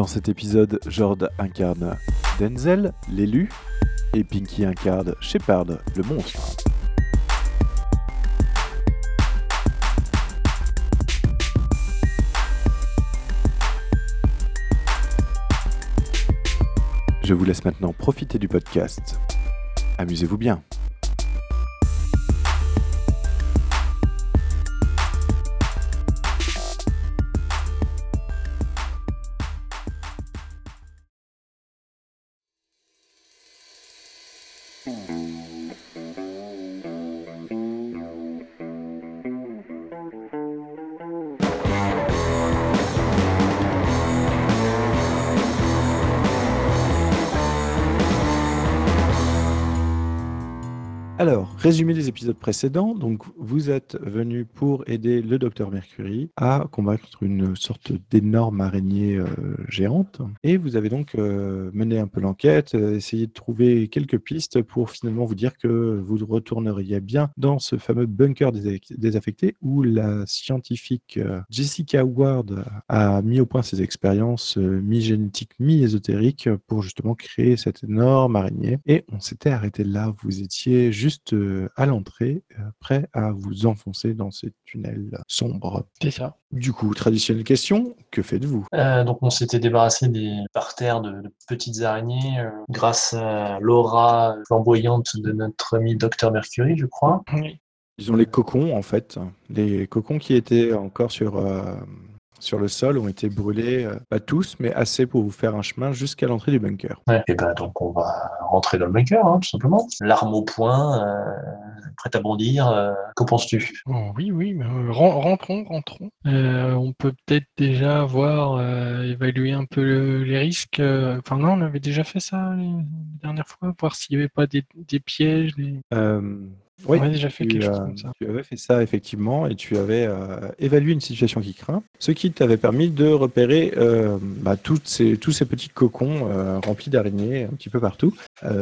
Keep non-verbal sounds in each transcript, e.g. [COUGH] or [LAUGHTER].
Dans cet épisode, Jord incarne Denzel, l'élu, et Pinky incarne Shepard, le monstre. Je vous laisse maintenant profiter du podcast. Amusez-vous bien. Résumé des épisodes précédents. Donc, vous êtes venu pour aider le docteur Mercury à combattre une sorte d'énorme araignée euh, géante. Et vous avez donc euh, mené un peu l'enquête, euh, essayé de trouver quelques pistes pour finalement vous dire que vous retourneriez bien dans ce fameux bunker dés- désaffecté où la scientifique Jessica Ward a mis au point ses expériences mi-génétiques, mi-ésotériques pour justement créer cette énorme araignée. Et on s'était arrêté là. Vous étiez juste à l'entrée, euh, prêt à vous enfoncer dans ces tunnels sombres. C'est ça. Du coup, traditionnelle question, que faites-vous? Euh, donc on s'était débarrassé des parterres de, de petites araignées euh, grâce à l'aura flamboyante de notre ami Docteur Mercury, je crois. Ils ont les cocons, en fait. Les cocons qui étaient encore sur, euh, sur le sol ont été brûlés, euh, pas tous, mais assez pour vous faire un chemin jusqu'à l'entrée du bunker. Ouais. Et ben donc on va rentrer dans le bunker, hein, tout simplement. L'arme au poing, euh, prête à bondir. euh, Qu'en penses-tu? Oh, oui, oui, mais, euh, ren- rentrons, rentrons. Euh, on peut peut-être déjà voir, euh, évaluer un peu le- les risques. Enfin, non, on avait déjà fait ça les la dernière fois, voir s'il n'y avait pas des, des pièges. des- Euh, oui, On a déjà fait tu, quelque chose comme ça. tu avais fait ça effectivement et tu avais euh, évalué une situation qui craint, ce qui t'avait permis de repérer euh, bah, toutes ces, tous ces petits cocons euh, remplis d'araignées un petit peu partout,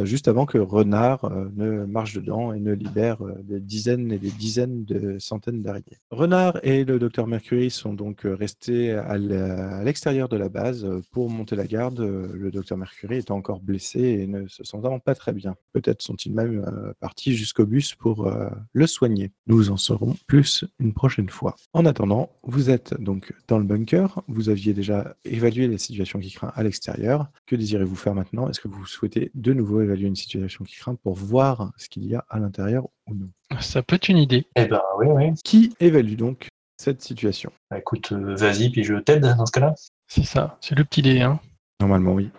juste avant que Renard ne marche dedans et ne libère des dizaines et des dizaines de centaines d'araignées. Renard et le docteur Mercury sont donc restés à l'extérieur de la base pour monter la garde. Le docteur Mercury étant encore blessé et ne se sentant pas très bien. Peut-être sont-ils même partis jusqu'au bus pour euh, le soigner. Nous en saurons plus une prochaine fois. En attendant, vous êtes donc dans le bunker. Vous aviez déjà évalué la situation qui craint à l'extérieur. Que désirez-vous faire maintenant? Est-ce que vous souhaitez de nouveau évaluer une situation qui craint pour voir ce qu'il y a à l'intérieur ou non? Ça peut être une idée. Eh ben oui, oui. Qui évalue donc cette situation? Bah, écoute, euh, vas-y, puis je t'aide dans ce cas-là. C'est ça, c'est le petit dé. Hein. Normalement, oui.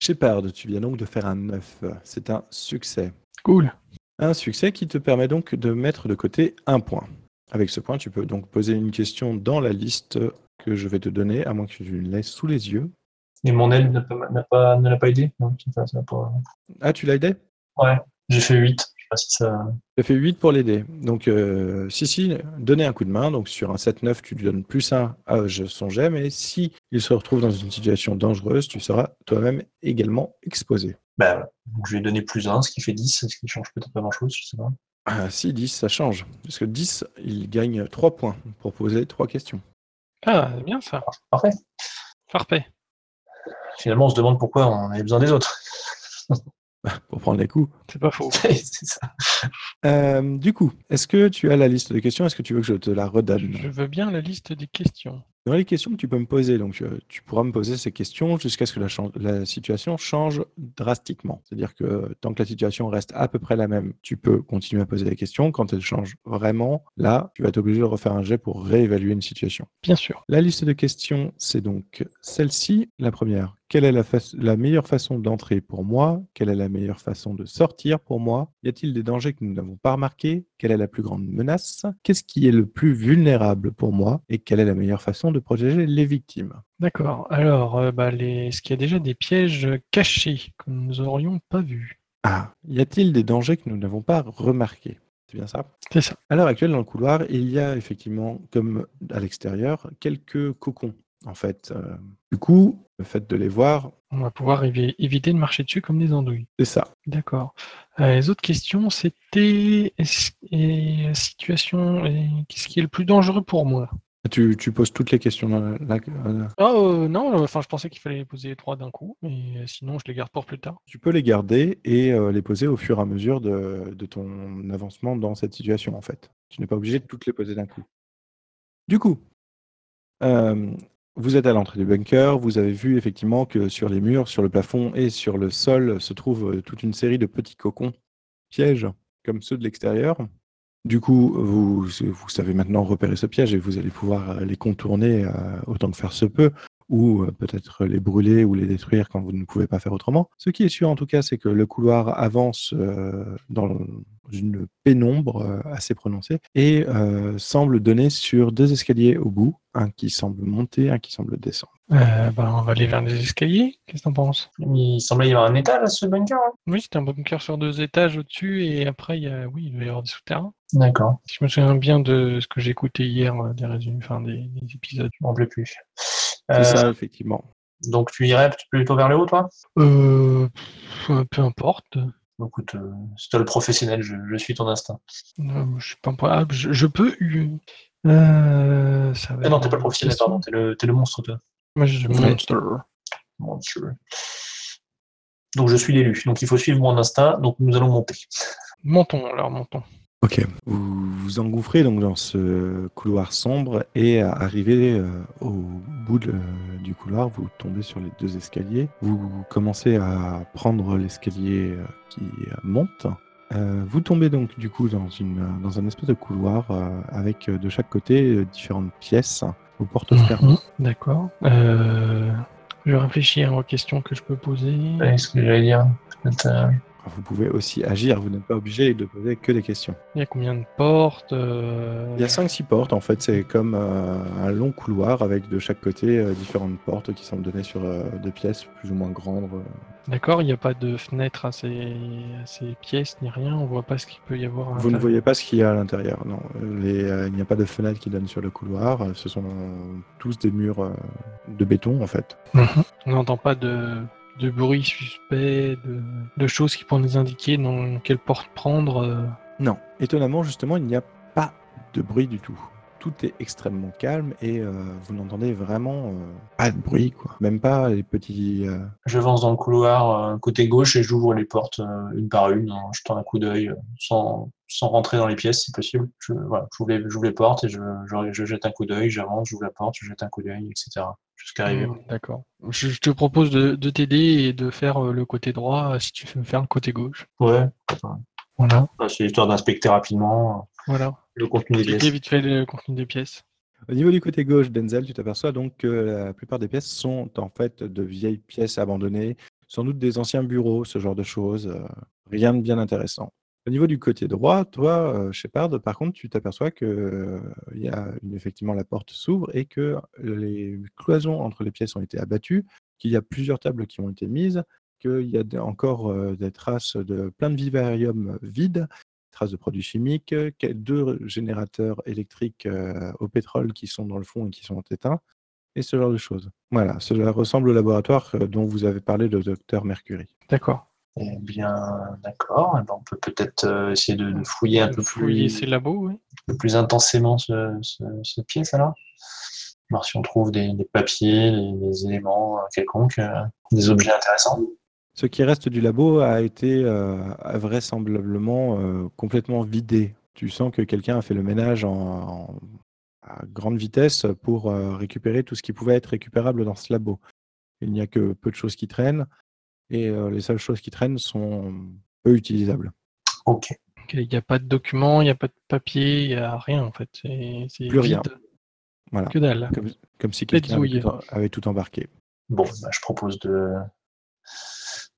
Shepard, tu viens donc de faire un 9. C'est un succès. Cool. Un succès qui te permet donc de mettre de côté un point. Avec ce point, tu peux donc poser une question dans la liste que je vais te donner, à moins que tu le laisses sous les yeux. Et mon aide n'a pas, n'a pas, ne l'a pas aidé? Non, ça pas- Ah, tu l'as aidé? Ouais, j'ai fait 8. Je sais pas si ça. Tu as fait 8 pour l'aider. Donc, euh, si, si, donnez un coup de main. Donc, sur un 7-9, tu lui donnes plus 1 à son jet. Mais si il se retrouve dans une situation dangereuse, tu seras toi-même également exposé. Bah, donc je lui ai donné plus 1, ce qui fait 10, ce qui change peut-être pas grand-chose, je sais pas. Ah, si, 10, ça change. Parce que 10, il gagne 3 points pour poser 3 questions. Ah, c'est bien ça. Parfait. Parfait. Finalement, on se demande pourquoi on avait besoin des autres. [LAUGHS] Pour prendre les coups. C'est pas faux. [LAUGHS] c'est ça. Euh, du coup, est-ce que tu as la liste de questions? Est-ce que tu veux que je te la redonne? Je veux bien la liste des questions. Dans les questions que tu peux me poser, donc euh, tu pourras me poser ces questions jusqu'à ce que la, situation change drastiquement. C'est-à-dire que tant que la situation reste à peu près la même, tu peux continuer à poser des questions. Quand elle change vraiment, là, tu vas être obligé de refaire un jet pour réévaluer une situation. Bien sûr. La liste de questions, c'est donc celle-ci. La première, quelle est la meilleure façon d'entrer pour moi? Quelle est la meilleure façon de sortir pour moi? Y a-t-il des dangers que nous n'avons pas remarqués Quelle est la plus grande menace? Qu'est-ce qui est le plus vulnérable pour moi Et quelle est la meilleure façon de protéger les victimes? D'accord. Alors, euh, bah, les... est-ce qu'il y a déjà des pièges cachés que nous aurions pas vus? Ah, y a-t-il des dangers que nous n'avons pas remarqués? C'est bien ça? C'est ça. À l'heure actuelle, dans le couloir, il y a effectivement, comme à l'extérieur, quelques cocons. En fait, Euh, du coup, le fait de les voir, On va pouvoir évi- éviter de marcher dessus comme des andouilles. c'est ça. D'accord. Euh, les autres questions, c'était et, situation, et qu'est-ce qui est le plus dangereux pour moi? Tu, tu poses toutes les questions la- euh, Ah euh, non, enfin je pensais qu'il fallait les poser les trois d'un coup, mais sinon je les garde pour plus tard. Tu peux les garder et euh, les poser au fur et à mesure de, de ton avancement dans cette situation, en fait. Tu n'es pas obligé de toutes les poser d'un coup. Du coup, euh, vous êtes à l'entrée du bunker, vous avez vu effectivement que sur les murs, sur le plafond et sur le sol se trouve euh, toute une série de petits cocons pièges, comme ceux de l'extérieur. Du coup, vous, savez maintenant repérer ce piège et vous allez pouvoir euh, les contourner euh, autant que faire se peut, ou peut-être les brûler ou les détruire quand vous ne pouvez pas faire autrement. Ce qui est sûr en tout cas, c'est que le couloir avance dans une pénombre euh, assez prononcée et euh, semble donner sur deux escaliers au bout, un qui semble monter, un qui semble descendre. Euh, bah, on va aller vers les escaliers. Qu'est-ce que t'en penses? Il semblait y avoir un étage à ce bunker. hein? Oui, c'est un bunker sur deux étages au-dessus et après il y a, oui, il va y avoir des souterrains. D'accord, Si je me souviens bien de ce que j'ai écouté hier, euh, des résumés, enfin des, des épisodes. je m'en plus. C'est Euh, ça, effectivement. donc tu irais plutôt vers le haut, toi? Euh, peu importe. Écoute, euh, c'est toi le professionnel, je, je suis ton instinct. Je suis pas ah, je, je peux. Euh, ça va Ah non, t'es pas le professionnel, pardon, t'es le, le monstre, toi. Moi, je suis Ouais. monster. Monstrueux. Donc je suis l'élu, donc il faut suivre mon instinct, donc nous allons monter. Montons alors, montons. Ok. Vous vous engouffrez donc dans ce couloir sombre et arrivez euh, au bout de- du couloir, vous tombez sur les deux escaliers. Vous commencez à prendre l'escalier euh, qui euh, monte. Euh, vous tombez donc du coup dans, une, dans un espèce de couloir euh, avec euh, de chaque côté euh, différentes pièces aux portes fermées. Mhm, D'accord. Euh, je réfléchis aux questions que je peux poser. Ouais, ce que j'allais dire. Peut-être, euh, Vous pouvez aussi agir, vous n'êtes pas obligé de poser que des questions. Il y a combien de portes euh, Il y a 5-6 portes en fait, c'est comme euh, un long couloir avec de chaque côté euh, différentes portes qui sont données sur des pièces plus ou moins grandes. D'accord, il n'y a pas de fenêtre à ces, à ces pièces ni rien. On voit pas ce qu'il peut y avoir. à Vous ne voyez pas ce qu'il y a à l'intérieur, non. Les, il n'y a pas de fenêtre qui donne sur le couloir, ce sont tous des murs de béton en fait. Mhm. On n'entend pas de, de bruit suspect, de, de choses qui pourraient nous indiquer dans quelle porte prendre. euh. Non, étonnamment justement, il n'y a pas de bruit du tout. Tout est extrêmement calme et euh, vous n'entendez vraiment euh, pas de bruit, quoi. Même pas les petits. euh, J'avance dans le couloir euh, côté gauche et j'ouvre les portes euh, une par une en jetant un coup d'œil euh, sans, sans rentrer dans les pièces si possible. Je, voilà, j'ouvre les, j'ouvre les portes et je, je, je jette un coup d'œil, j'avance, j'ouvre la porte, je jette un coup d'œil, etc. Jusqu'à arriver. Mm, D'accord. Je, je te propose de, de t'aider et de faire euh, le côté droit euh, si tu veux faire le côté gauche. Ouais, enfin, Voilà. c'est histoire d'inspecter rapidement Voilà. Le contenu des pièces. vite fait le contenu des pièces. Au niveau du côté gauche, Denzel, tu t'aperçois donc que la plupart des pièces sont en fait de vieilles pièces abandonnées, sans doute des anciens bureaux, ce genre de choses. euh, rien de bien intéressant. Au niveau du côté droit, toi, euh, Shepard, par contre, tu t'aperçois que euh, il y a une- effectivement la porte s'ouvre et que les cloisons entre les pièces ont été abattues, qu'il y a plusieurs tables qui ont été mises, qu'il y a encore euh, des traces de plein de vivariums vides, traces de produits chimiques, euh, deux générateurs électriques euh, au pétrole qui sont dans le fond et qui sont éteints, et ce genre de choses. Voilà, cela ressemble au laboratoire euh, dont vous avez parlé de Docteur Mercury. D'accord. Eh bien, d'accord. Eh ben, on peut peut-être essayer de, de fouiller un peu Fouiller plus, ces labos, oui. un peu plus intensément ce, ce- cette pièce alors. Voir si on trouve des, des papiers, des, des éléments quelconques, des objets intéressants. Ce qui reste du labo a été euh, vraisemblablement euh, complètement vidé. Tu sens que quelqu'un a fait le ménage en, en à grande vitesse pour euh, récupérer tout ce qui pouvait être récupérable dans ce labo. Il n'y a que peu de choses qui traînent et euh, les seules choses qui traînent sont peu utilisables. Ok. Il n'y a pas de documents, il n'y a pas de papier, il n'y a rien en fait. C'est c'est Plus rien. vide. Voilà. Que dalle. Comme, comme si quelqu'un avait, zouille. tout- avait tout embarqué. Bon, bah, je propose de,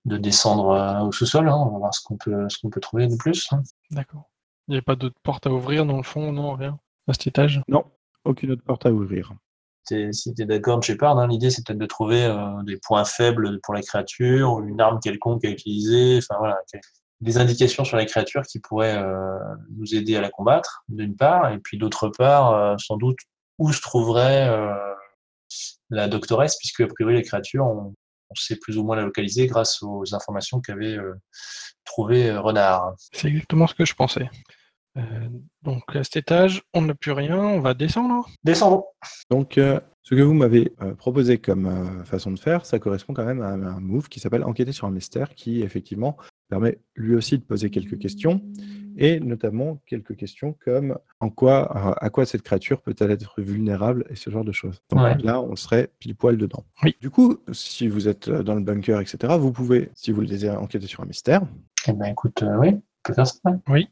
de descendre euh, au sous-sol. hein. On va voir ce qu'on peut, ce qu'on peut trouver de plus. hein. D'accord. Il n'y a pas d'autres portes à ouvrir dans le fond, non, rien. À cet étage? Non, aucune autre porte à ouvrir. T'es- si tu es d'accord, Shepard, hein, l'idée c'est peut-être de trouver euh, des points faibles pour la créature, une arme quelconque à utiliser, enfin voilà, des indications sur la créature qui pourraient euh, nous aider à la combattre, d'une part, et puis d'autre part, euh, sans doute, où se trouverait euh, la doctoresse, puisque a priori la créature, on, on sait plus ou moins la localiser grâce aux informations qu'avait euh, trouvé euh, Renard. C'est exactement ce que je pensais. Euh, donc à cet étage, on n'a plus rien, on va descendre. Descendons. Donc, euh, ce que vous m'avez euh, proposé comme euh, façon de faire, ça correspond quand même à un, un move qui s'appelle enquêter sur un mystère, qui effectivement permet lui aussi de poser quelques questions, et notamment quelques questions comme en quoi, euh, à quoi cette créature peut-elle être vulnérable et ce genre de choses. Donc Ouais. là, on serait pile poil dedans. Oui. Du coup, si vous êtes euh, dans le bunker, etc., vous pouvez, si vous le désirez, enquêter sur un mystère. Eh ben écoute, euh, oui, ça.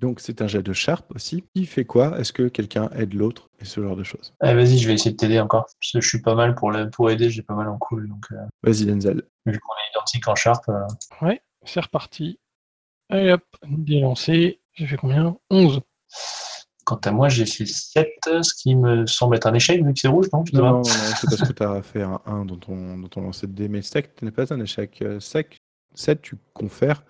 Donc c'est un jet de sharp aussi. Qui fait quoi? Est-ce que quelqu'un aide l'autre? Et ce genre de choses Allez, vas-y, je vais essayer de t'aider encore. Parce que je suis pas mal pour, la- pour aider, j'ai pas mal en cool. Donc, euh, Vas-y, Denzel. vu qu'on est identique en Sharp, euh, Ouais, c'est reparti. Allez hop, délancé. J'ai fait combien? 11. quant à moi, j'ai fait 7, ce qui me semble être un échec vu que c'est rouge, non, Non, non, non, c'est parce que tu as [LAUGHS] fait un 1 dans ton, dans ton lancer de dés, mais sec n'est pas un échec. Euh, Sec, 7, tu confères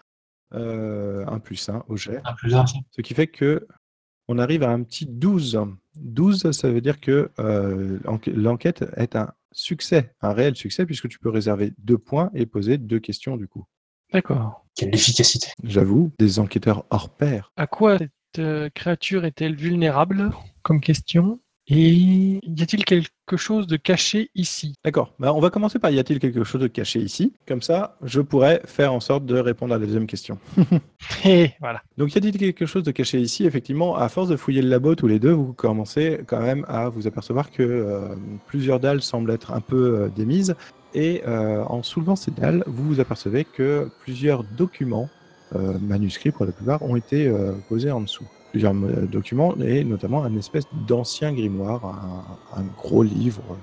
euh, un plus 1 au jet. Un plus un. Ce qui fait que on arrive à un petit 12. 12, ça veut dire que euh, l'enquête est un succès, un réel succès, puisque tu peux réserver deux points et poser deux questions du coup. D'accord. Quelle efficacité. J'avoue, des enquêteurs hors pair. À quoi cette euh, créature est-elle vulnérable comme question? Et y a-t-il quelque chose de caché ici? D'accord. Bah, on va commencer par y a-t-il quelque chose de caché ici? Comme ça, je pourrais faire en sorte de répondre à la deuxième question. [LAUGHS] Et voilà. Donc, y a-t-il quelque chose de caché ici? Effectivement, à force de fouiller le labo tous les deux, vous commencez quand même à vous apercevoir que euh, plusieurs dalles semblent être un peu euh, démises. Et euh, en soulevant ces dalles, vous vous apercevez que plusieurs documents, euh, manuscrits pour la plupart, ont été euh, posés en dessous. Plusieurs euh, documents, et notamment un espèce d'ancien grimoire, un, un gros livre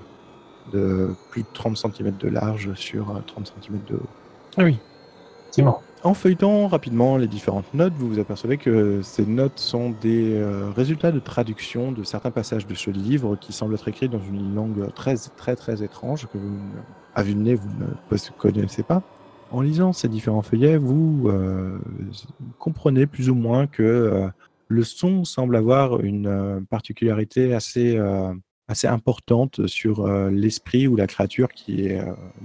de plus de 30 cm de large sur euh, 30 cm de haut. Ah oui. Effectivement. En feuilletant rapidement les différentes notes, vous vous apercevez que ces notes sont des euh, résultats de traduction de certains passages de ce livre qui semblent être écrits dans une langue très très très étrange que vous, à vue de nez, vous ne connaissez pas. En lisant ces différents feuillets, vous euh, comprenez plus ou moins que euh, le son semble avoir une particularité assez, assez importante sur l'esprit ou la créature qui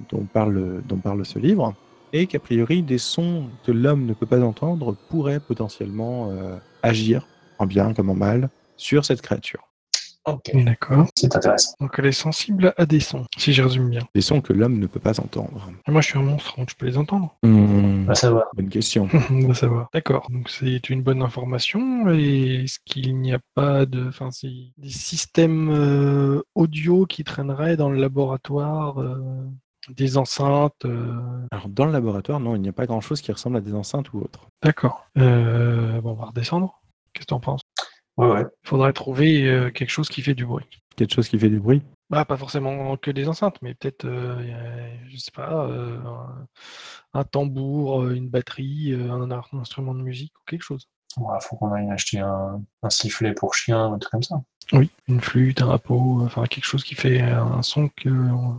dont parle ce livre et qu'a priori des sons que l'homme ne peut pas entendre pourraient potentiellement euh, agir, en bien comme en mal, sur cette créature. Ok. D'accord. C'est intéressant. Donc elle est sensible à des sons, si je résume bien. Des sons que l'homme ne peut pas entendre. Et moi je suis un monstre, donc je peux les entendre. On va savoir. Bonne question. [LAUGHS] On va savoir. D'accord. Donc c'est une bonne information. Et est-ce qu'il n'y a pas de, enfin, c'est des systèmes euh, audio qui traîneraient dans le laboratoire, euh, des enceintes. euh, Alors dans le laboratoire, non, il n'y a pas grand-chose qui ressemble à des enceintes ou autres. D'accord. Euh, bon, on va redescendre. Qu'est-ce que tu en penses? Ouais, ouais. Il faudrait trouver euh, quelque chose qui fait du bruit. Quelque chose qui fait du bruit? Bah, pas forcément que des enceintes, mais peut-être, euh, je sais pas, euh, un, un tambour, une batterie, un, instrument de musique ou quelque chose. Il faut qu'on aille acheter un, un sifflet pour chien, un truc comme ça. Oui, une flûte, un pot, enfin quelque chose qui fait un son que,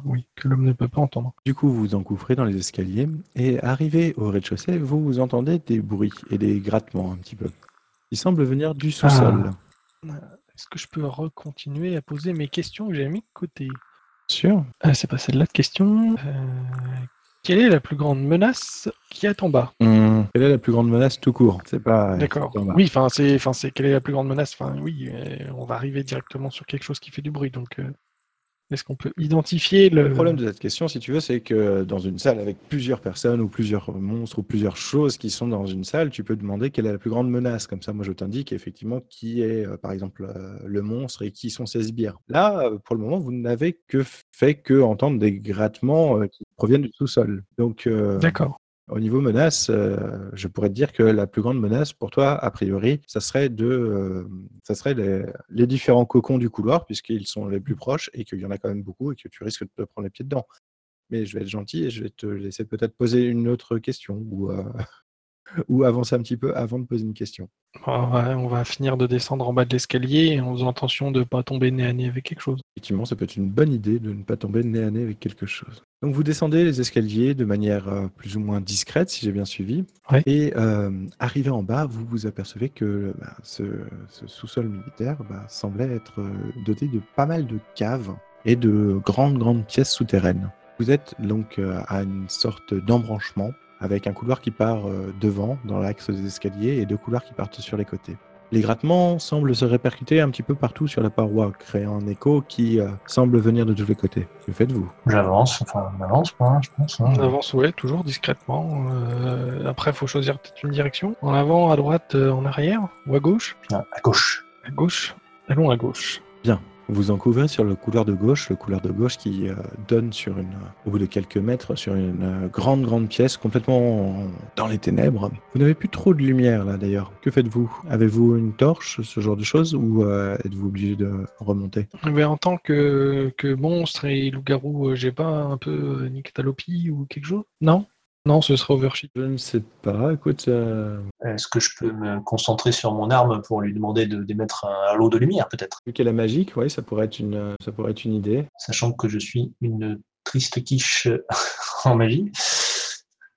oui, que l'homme ne peut pas entendre. Du coup, vous vous engouffrez dans les escaliers et arrivé au rez-de-chaussée, vous, vous entendez des bruits et des grattements un petit peu. Ils semblent venir du sous-sol. Est-ce que je peux recontinuer à poser mes questions que j'ai mis de côté? Sûr Ah, C'est pas celle-là de question. Euh, quelle est la plus grande menace qui est en bas Quelle est la plus grande menace tout court? C'est pas. D'accord. Oui, enfin, c'est, enfin, c'est quelle est la plus grande menace? Enfin, oui, euh, on va arriver directement sur quelque chose qui fait du bruit, donc. euh, Est-ce qu'on peut identifier le... Le problème de cette question, si tu veux, c'est que dans une salle avec plusieurs personnes ou plusieurs monstres ou plusieurs choses qui sont dans une salle, tu peux demander quelle est la plus grande menace. Comme ça, moi, je t'indique effectivement qui est, euh, par exemple, le monstre et qui sont ses sbires. Là, pour le moment, vous n'avez que fait que entendre des grattements qui proviennent du sous-sol. Donc, euh, D'accord. au niveau menace, euh, je pourrais te dire que la plus grande menace pour toi, a priori, ça serait de, euh, ça serait les, les différents cocons du couloir, puisqu'ils sont les plus proches et qu'il y en a quand même beaucoup et que tu risques de te prendre les pieds dedans. Mais je vais être gentil et je vais te laisser peut-être poser une autre question ou, ou avancer un petit peu avant de poser une question. On va, on va finir de descendre en bas de l'escalier en faisant attention de ne pas tomber nez à nez avec quelque chose. Effectivement, ça peut être une bonne idée de ne pas tomber nez à nez avec quelque chose. Donc vous descendez les escaliers de manière euh, plus ou moins discrète, si j'ai bien suivi. Ouais. Et euh, arrivé en bas, vous vous apercevez que bah, ce, ce sous-sol militaire bah, semblait être euh, doté de pas mal de caves et de grandes, grandes pièces souterraines. Vous êtes donc à une sorte d'embranchement avec un couloir qui part euh, devant dans l'axe des escaliers et deux couloirs qui partent sur les côtés. Les grattements semblent se répercuter un petit peu partout sur la paroi, créant un écho qui euh, semble venir de tous les côtés. Que faites-vous? J'avance, enfin, on avance, hein, je pense. hein. On avance, ouais, toujours discrètement. Euh, après, il faut choisir peut-être une direction. En avant, à droite, euh, en arrière ou à gauche? Ah, À gauche. À gauche. Allons à gauche. Vous en couvrez sur le couloir de gauche, le couloir de gauche qui euh, donne sur une, au bout de quelques mètres, sur une euh, grande, grande pièce complètement en- dans les ténèbres. Vous n'avez plus trop de lumière là d'ailleurs. Que faites-vous? Avez-vous une torche, ce genre de choses, ou euh, êtes-vous obligé de remonter? Mais en tant que, que monstre et loup-garou, j'ai pas un peu euh, nyctalopie ou quelque chose? Non? Non, ce serait overshield. Je ne sais pas. Écoute, euh, Est-ce que je peux me concentrer sur mon arme pour lui demander de d'émettre un halo de lumière, peut-être? vu qu'elle est magique, oui, ça pourrait être une, euh, ça pourrait être une idée. Sachant que je suis une triste quiche [LAUGHS] en magie.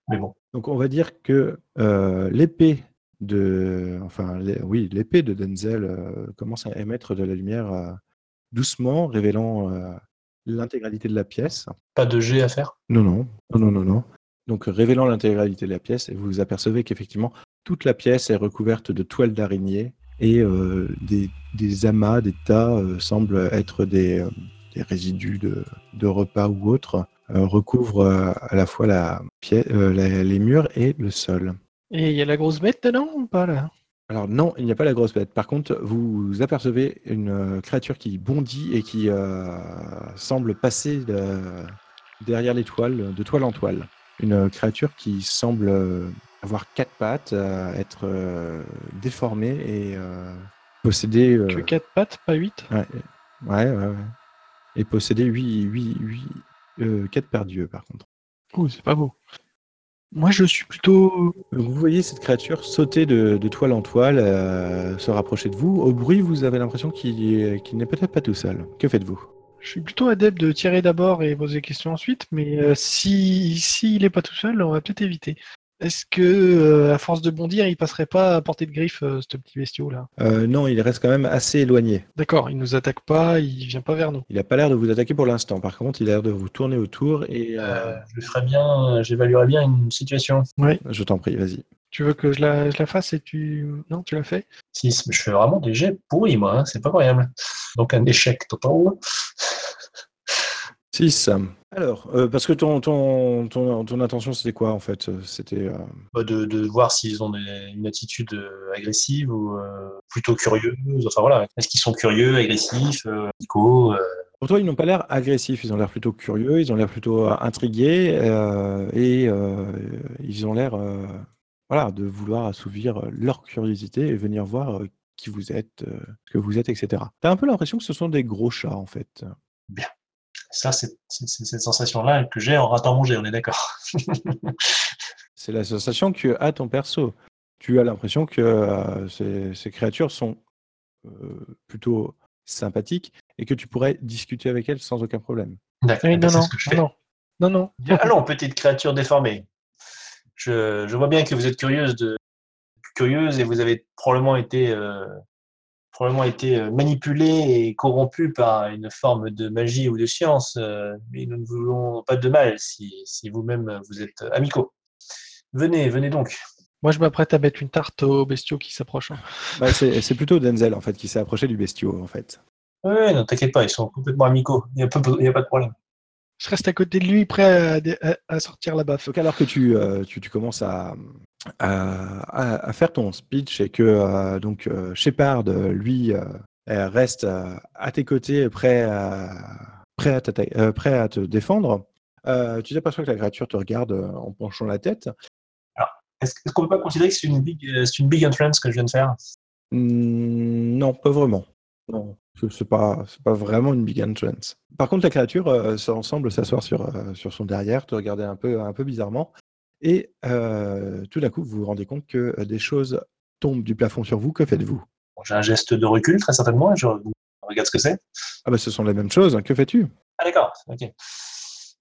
Mais bon, Donc on va dire que euh, l'épée de, enfin, oui, l'épée de Denzel euh, commence à émettre de la lumière euh, doucement, révélant euh, l'intégralité de la pièce. pas de jet à faire? Non, non, non, non, non, non. Donc révélant l'intégralité de la pièce, et vous vous apercevez qu'effectivement toute la pièce est recouverte de toiles d'araignée et euh, des, des amas, des tas euh, semblent être des, euh, des résidus de, de repas ou autres, euh, recouvrent euh, à la fois la les murs et le sol. Et il y a la grosse bête dedans ou pas là? Alors non, il n'y a pas la grosse bête. Par contre, vous apercevez une euh, créature qui bondit et qui euh, semble passer de- derrière les toiles, de toile en toile. Une euh, créature qui semble euh, avoir quatre pattes, euh, être déformée et posséder... Que 4 pattes, pas 8 ouais, ouais, ouais, ouais. Et posséder huit, huit, huit, quatre paires d'yeux, par contre. Ouh, c'est pas beau. Moi, je suis plutôt. Vous voyez cette créature sauter de, de toile en toile, euh, se rapprocher de vous. Au bruit, vous avez l'impression qu'il n'est peut-être pas tout seul. Que faites-vous? Je suis plutôt adepte de tirer d'abord et poser des questions ensuite, mais euh, si s'il est pas tout seul, on va peut-être éviter. Est-ce que, euh, à force de bondir, il passerait pas à portée de griffe, euh, ce petit bestiau là? Euh, Non, il reste quand même assez éloigné. D'accord, il nous attaque pas, il vient pas vers nous. Il n'a pas l'air de vous attaquer pour l'instant. Par contre, il a l'air de vous tourner autour et euh, Euh, Je ferais bien, j'évaluerais bien une situation. je t'en prie, vas-y. Tu veux que je la, je la fasse et tu. Non, tu l'as fait 6, je fais vraiment des jets pourris, moi, hein, c'est pas croyable. Donc un échec total. 6. Alors, euh, parce que ton, ton, ton, ton intention, c'était quoi en fait? C'était. euh, Bah, de, de voir s'ils ont des- une attitude euh, agressive ou euh, plutôt curieuse. Enfin voilà, est-ce qu'ils sont curieux, agressifs, euh, euh, Pour toi, ils n'ont pas l'air agressifs. Ils ont l'air plutôt curieux, ils ont l'air plutôt intrigués euh, et euh, ils ont l'air euh, voilà, de vouloir assouvir leur curiosité et venir voir qui vous êtes, ce que vous êtes, etc. T'as un peu l'impression que ce sont des gros chats en fait. Ça, c'est cette sensation-là que j'ai en ratant mon jet, on est d'accord. [LAUGHS] C'est la sensation que a ton perso. Tu as l'impression que euh, ces, ces créatures sont euh, plutôt sympathiques et que tu pourrais discuter avec elles sans aucun problème. D'accord, ben, Non, c'est non, ce que je non, fais. non, non, non. Bien, Allons, petite créature déformée. Je, je vois bien que vous êtes curieuse, de, curieuse et vous avez probablement été, euh, probablement été euh, manipulée et corrompue par une forme de magie ou de science. euh, mais nous ne voulons pas de mal si, si vous-même euh, vous êtes amicaux. Venez, venez donc. Moi, je m'apprête à mettre une tarte aux bestiaux qui s'approchent. hein. Bah, c'est plutôt Denzel en fait qui s'est approché du bestiau en fait. Ouais, non, t'inquiète pas, ils sont complètement amicaux. Il n'y a pas de problème. Je reste à côté de lui, prêt à, dé- à- à sortir la baffe. Donc alors que tu, euh, tu, tu commences à, à, à- à faire ton speech et que euh, donc euh, Shepard, lui, reste à tes côtés, prêt à, prêt à, t'atta- euh, prêt à te défendre, euh, tu t'aperçois que la créature te regarde en penchant la tête. Est-ce est-ce qu'on peut pas considérer que c'est une big, c'est une big entrance que je viens de faire? Non, pas vraiment. Non, c'est pas, c'est pas vraiment une big entrance. Par contre, la créature euh, ça semble s'asseoir sur, euh, sur son derrière, te regarder un peu, un peu bizarrement, et euh, tout d'un coup, vous vous rendez compte que euh, des choses tombent du plafond sur vous. Que faites-vous? Bon, J'ai un geste de recul, très certainement, je regarde ce que c'est. Ah bah, ce sont les mêmes choses. Que fais-tu? Ah d'accord, ok.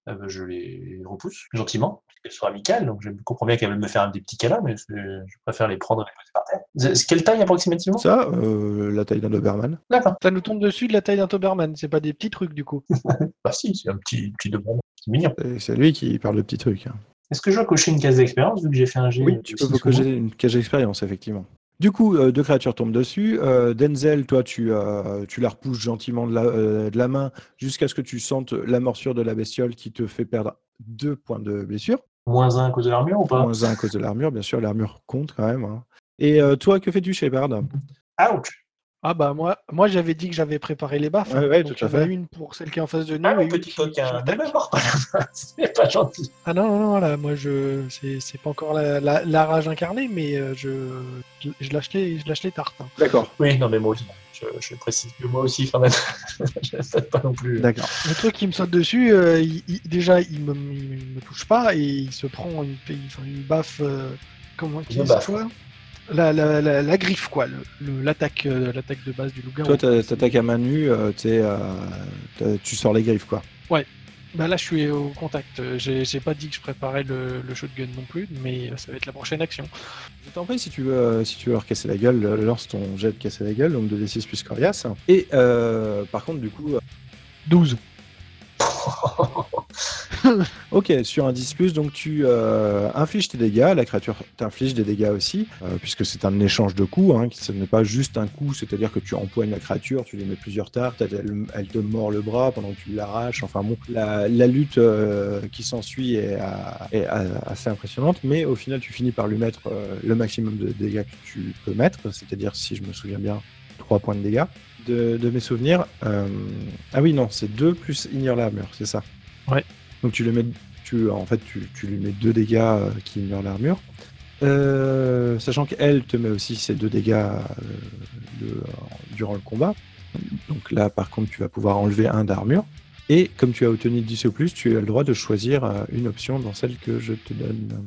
Euh, bah, je les repousse gentiment, qu'elles soient amicales, donc je comprends bien qu'elles veulent me faire des petits câlins, mais je, je préfère les prendre et les poser par terre. Quelle taille approximativement? Ça, euh, la taille d'un Doberman. D'accord. Ça nous tombe dessus de la taille d'un Toberman, c'est pas des petits trucs du coup. [LAUGHS] Bah si, c'est un petit, petit demande, c'est mignon. C'est lui qui parle de petits trucs. hein. Est-ce que je dois cocher une case d'expérience vu que j'ai fait un G Oui, tu peux cocher une cage d'expérience, effectivement. Du coup, euh, deux créatures tombent dessus. Euh, Denzel, toi, tu, euh, tu la repousses gentiment de la, de la main jusqu'à ce que tu sentes la morsure de la bestiole qui te fait perdre deux points de blessure. Moins un à cause de l'armure ou pas? Moins un à cause de l'armure, bien sûr, l'armure compte quand même. hein. Et euh, toi, que fais-tu, Shepard Ouch Ah bah moi, moi j'avais dit que j'avais préparé les baffes. Ouais, ouais, Donc, tout à il y en a fait. une pour celle qui est en face de nous Ah, et une petit qui- coquin, ne me mords pas [LAUGHS] c'est pas gentil. Ah non, non, non, là, moi je. C'est c'est pas encore la, la- la rage incarnée, mais euh, je, je, je lâche les, je lâche les tartes. hein. D'accord. Oui, non mais moi aussi, je, je précise que moi aussi, quand [LAUGHS] même, je pas non plus. D'accord. Le truc qui me saute dessus, euh, il- il- déjà il me, il me touche pas et il se prend une, il- enfin, une baffe. euh, comment Une qui baffe. quoi la, la, la, la griffe, quoi, le- le- l'attaque euh, l'attaque de base du loup-garou. Toi, t'a- t'attaques à main nue, euh, euh, tu sors les griffes, quoi. Bah là, je suis au contact. J'ai pas dit que je préparais le, le shotgun non plus, mais ça va être la prochaine action. Je t'en prie, si tu veux, si tu veux leur casser la gueule, lance ton jet de casser la gueule, donc 2d6 plus coriace. Et euh, par contre, du coup, euh, 12. [LAUGHS] ok, sur un 10 plus, donc tu euh, infliges tes dégâts, la créature t'inflige des dégâts aussi, euh, puisque c'est un échange de coups, hein, ce n'est pas juste un coup, c'est-à-dire que tu empoignes la créature, tu lui mets plusieurs tartes, elle, te mord le bras pendant que tu l'arraches, enfin bon, la, lutte euh, qui s'ensuit est, assez impressionnante, mais au final tu finis par lui mettre le maximum de dégâts que tu peux mettre, c'est-à-dire si je me souviens bien, 3 points de dégâts. De, mes souvenirs, ah oui non, c'est 2 plus Ignore l'armure, c'est ça? Ouais. Donc tu le mets, tu, en fait, tu, lui mets deux dégâts euh, qui ignorent l'armure. Euh, sachant qu'elle te met aussi ces deux dégâts euh, durant le combat. Donc là, par contre, tu vas pouvoir enlever un d'armure. Et comme tu as obtenu 10 ou plus, tu as le droit de choisir une option dans celle que je te donne.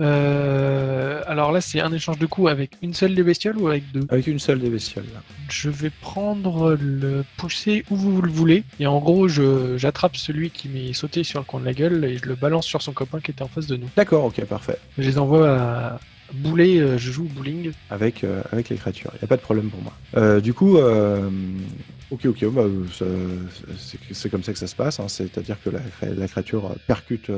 Euh, alors là, c'est un échange de coups avec une seule des bestioles ou avec deux? Avec une seule des bestioles. là. Je vais prendre le pousser où vous le voulez. Et en gros, je- j'attrape celui qui m'est sauté sur le coin de la gueule et je le balance sur son copain qui était en face de nous. D'accord, ok, parfait. Je les envoie à bouler, euh, je joue bowling. Avec, euh, avec les créatures. Il n'y a pas de problème pour moi. Euh, du coup, ok, ok, bah, c'est comme ça que ça se passe. hein. C'est-à-dire que la, cré- la créature percute,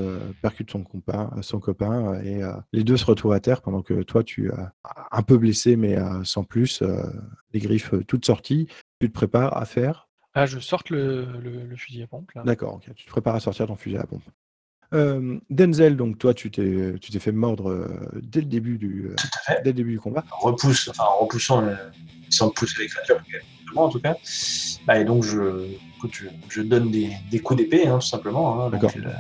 percute son, copain, son copain et les deux se retrouvent à terre pendant que toi, tu as un peu blessé, mais sans plus, les griffes toutes sorties. Tu te prépares à faire? Ah, je sorte le, le- le fusil à pompe. D'accord, ok. Tu te prépares à sortir ton fusil à pompe. Euh, Denzel, donc toi, tu t'es tu t'es fait mordre euh, dès le début du euh, Tout à fait. dès le début du combat. On repousse, enfin en repoussant, le, sans pousser les créatures, en tout cas. Bah, et donc je, écoute, je, je donne des, des coups d'épée, hein, tout simplement. hein. Donc, D'accord. euh,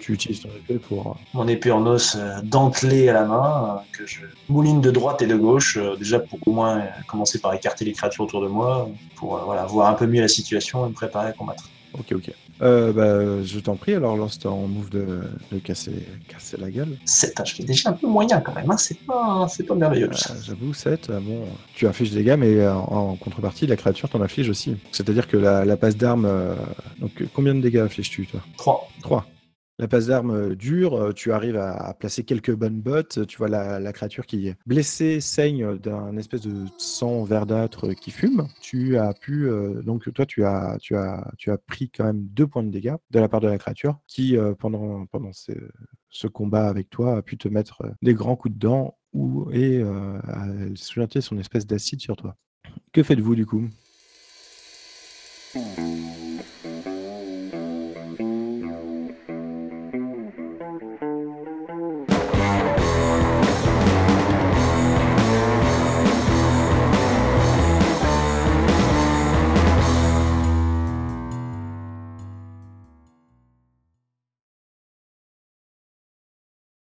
Tu utilises ton épée pour. mon épée en os euh, dentelée à la main, euh, que je mouline de droite et de gauche, euh, déjà pour au moins euh, commencer par écarter les créatures autour de moi, pour euh, voilà, voir un peu mieux la situation et me préparer à combattre. Ok, ok. Euh, bah, je t'en prie, alors lance ton move de, de casser, casser la gueule. 7, je fais déjà un peu moyen quand même, hein, c'est pas, c'est pas merveilleux. Euh, J'avoue, 7, bon, tu infliges des dégâts, mais euh, en, en contrepartie, la créature t'en inflige aussi. C'est-à-dire que la, la passe d'armes. euh, donc, combien de dégâts infliges-tu, toi? 3. 3. La passe d'armes euh, dure, euh, tu arrives à, placer quelques bonnes bottes, tu vois la, créature qui est blessée saigne d'un espèce de sang verdâtre qui fume. Tu as pu, euh, donc toi tu as, tu, as, tu as pris quand même deux points de dégâts de la part de la créature qui, pendant, pendant ce, combat avec toi, a pu te mettre des grands coups de dents ou, et euh, son espèce d'acide sur toi. Que faites-vous du coup? You.